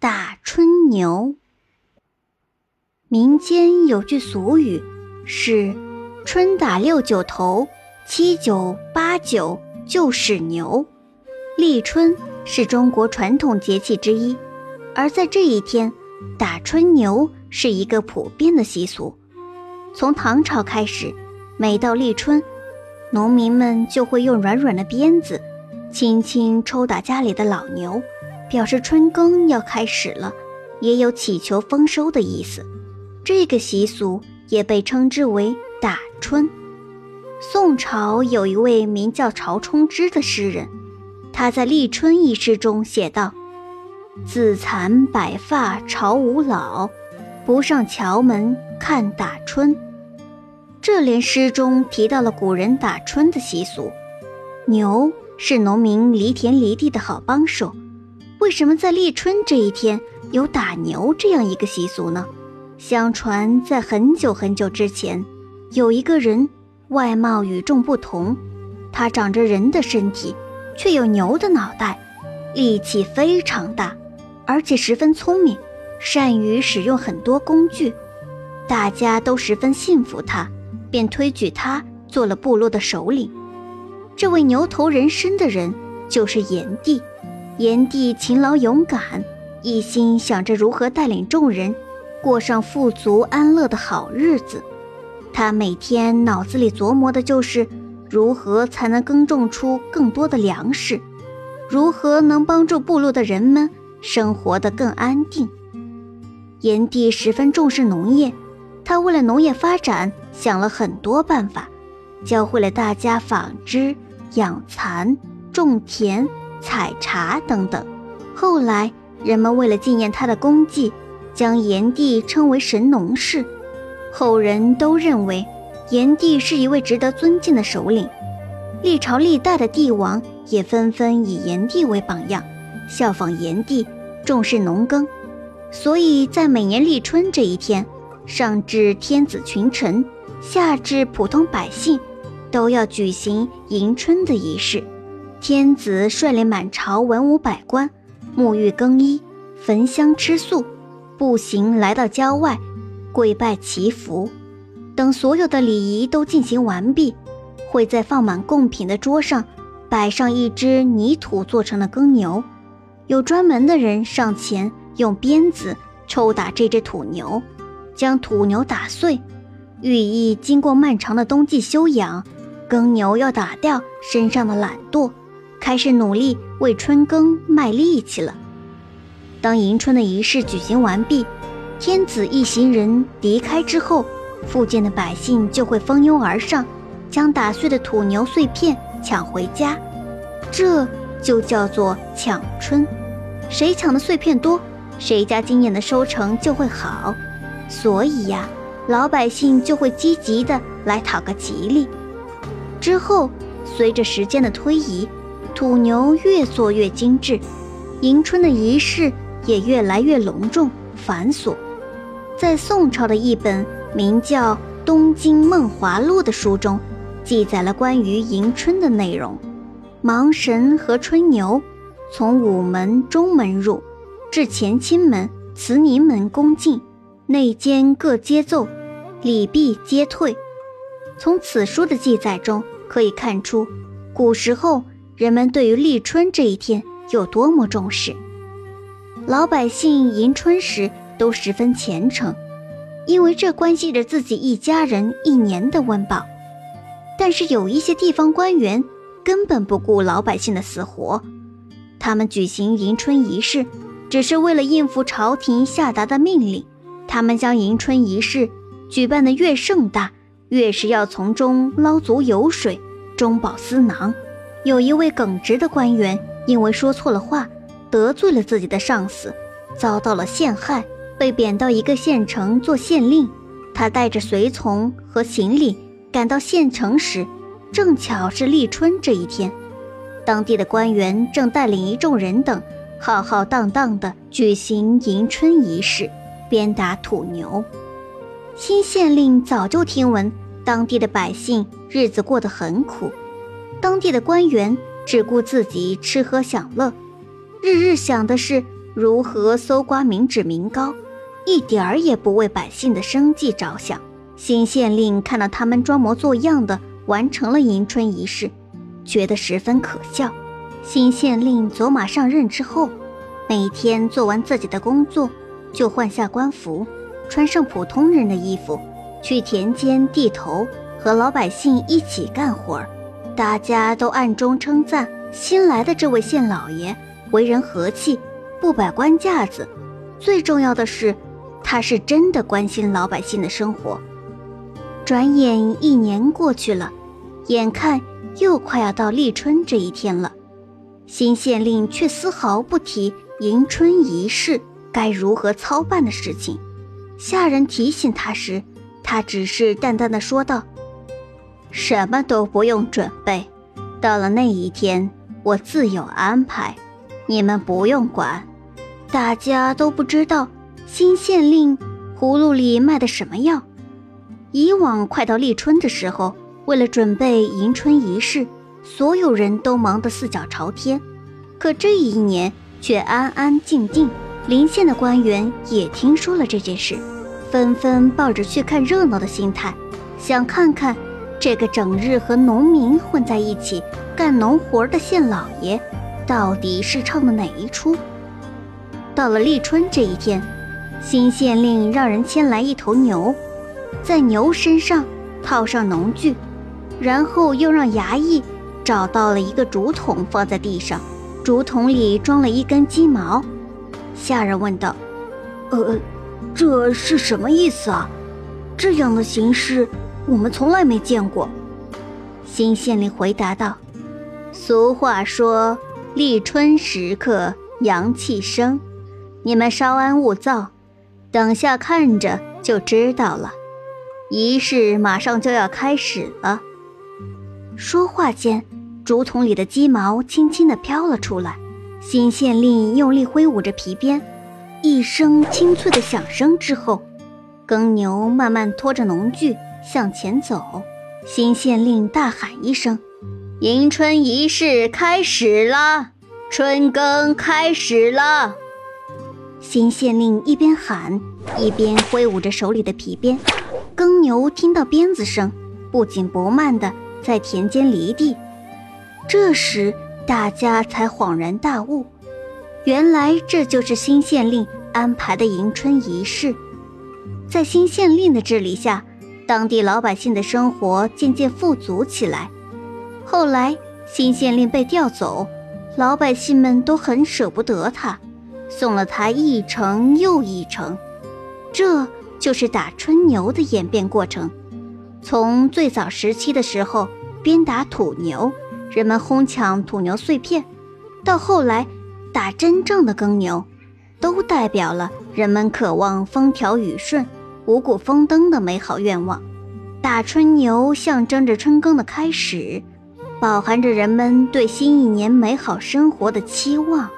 打春牛。民间有句俗语是“春打六九头，七九八九就是牛”。立春是中国传统节气之一，而在这一天，打春牛是一个普遍的习俗。从唐朝开始，每到立春，农民们就会用软软的鞭子，轻轻抽打家里的老牛，表示春耕要开始了，也有祈求丰收的意思。这个习俗也被称之为打春。宋朝有一位名叫曹冲之的诗人，他在《立春》一诗中写道：“自残白发朝五老，不上桥门看打春。”这联诗中提到了古人打春的习俗。牛是农民犁田犁地的好帮手，为什么在立春这一天有打牛这样一个习俗呢？相传，在很久很久之前，有一个人外貌与众不同，他长着人的身体，却有牛的脑袋，力气非常大，而且十分聪明，善于使用很多工具，大家都十分信服他，便推举他做了部落的首领。这位牛头人身的人就是炎帝。炎帝勤劳勇敢，一心想着如何带领众人。过上富足安乐的好日子，他每天脑子里琢磨的就是如何才能耕种出更多的粮食，如何能帮助部落的人们生活得更安定。炎帝十分重视农业，他为了农业发展想了很多办法，教会了大家纺织、养蚕、种田、采茶等等。后来，人们为了纪念他的功绩。将炎帝称为神农氏，后人都认为炎帝是一位值得尊敬的首领，历朝历代的帝王也纷纷以炎帝为榜样，效仿炎帝重视农耕，所以在每年立春这一天，上至天子群臣，下至普通百姓，都要举行迎春的仪式。天子率领满朝文武百官，沐浴更衣，焚香吃素。步行来到郊外，跪拜祈福，等所有的礼仪都进行完毕，会在放满贡品的桌上摆上一只泥土做成的耕牛，有专门的人上前用鞭子抽打这只土牛，将土牛打碎，寓意经过漫长的冬季休养，耕牛要打掉身上的懒惰，开始努力为春耕卖力气了。当迎春的仪式举行完毕，天子一行人离开之后，附近的百姓就会蜂拥而上，将打碎的土牛碎片抢回家，这就叫做抢春。谁抢的碎片多，谁家今年的收成就会好。所以呀，老百姓就会积极的来讨个吉利。之后，随着时间的推移，土牛越做越精致，迎春的仪式。也越来越隆重繁琐。在宋朝的一本名叫《东京梦华录》的书中，记载了关于迎春的内容。芒神和春牛从午门、中门入，至乾清门、慈宁门恭敬，内间各接奏，礼毕皆退。从此书的记载中可以看出，古时候人们对于立春这一天有多么重视。老百姓迎春时都十分虔诚，因为这关系着自己一家人一年的温饱。但是有一些地方官员根本不顾老百姓的死活，他们举行迎春仪式，只是为了应付朝廷下达的命令。他们将迎春仪式举办的越盛大，越是要从中捞足油水，中饱私囊。有一位耿直的官员，因为说错了话。得罪了自己的上司，遭到了陷害，被贬到一个县城做县令。他带着随从和行李赶到县城时，正巧是立春这一天。当地的官员正带领一众人等浩浩荡荡地举行迎春仪式，鞭打土牛。新县令早就听闻当地的百姓日子过得很苦，当地的官员只顾自己吃喝享乐。日日想的是如何搜刮民脂民膏，一点儿也不为百姓的生计着想。新县令看到他们装模作样的完成了迎春仪式，觉得十分可笑。新县令走马上任之后，每天做完自己的工作，就换下官服，穿上普通人的衣服，去田间地头和老百姓一起干活儿。大家都暗中称赞新来的这位县老爷为人和气，不摆官架子。最重要的是，他是真的关心老百姓的生活。转眼一年过去了，眼看又快要到立春这一天了，新县令却丝毫不提迎春仪式该如何操办的事情。下人提醒他时，他只是淡淡的说道。什么都不用准备，到了那一天，我自有安排，你们不用管。大家都不知道新县令葫芦里卖的什么药。以往快到立春的时候，为了准备迎春仪式，所有人都忙得四脚朝天。可这一年却安安静静。邻县的官员也听说了这件事，纷纷抱着去看热闹的心态，想看看。这个整日和农民混在一起干农活的县老爷，到底是唱的哪一出？到了立春这一天，新县令让人牵来一头牛，在牛身上套上农具，然后又让衙役找到了一个竹筒放在地上，竹筒里装了一根鸡毛。下人问道：“呃，这是什么意思啊？这样的形式？”我们从来没见过，新县令回答道：“俗话说，立春时刻阳气生，你们稍安勿躁，等下看着就知道了。仪式马上就要开始了。”说话间，竹筒里的鸡毛轻轻地飘了出来。新县令用力挥舞着皮鞭，一声清脆的响声之后，耕牛慢慢拖着农具。向前走，新县令大喊一声：“迎春仪式开始了，春耕开始了！”新县令一边喊，一边挥舞着手里的皮鞭。耕牛听到鞭子声，不紧不慢地在田间犁地。这时，大家才恍然大悟，原来这就是新县令安排的迎春仪式。在新县令的治理下。当地老百姓的生活渐渐富足起来。后来，新县令被调走，老百姓们都很舍不得他，送了他一程又一程。这就是打春牛的演变过程。从最早时期的时候，鞭打土牛，人们哄抢土牛碎片，到后来打真正的耕牛，都代表了人们渴望风调雨顺。五谷丰登的美好愿望，打春牛象征着春耕的开始，饱含着人们对新一年美好生活的期望。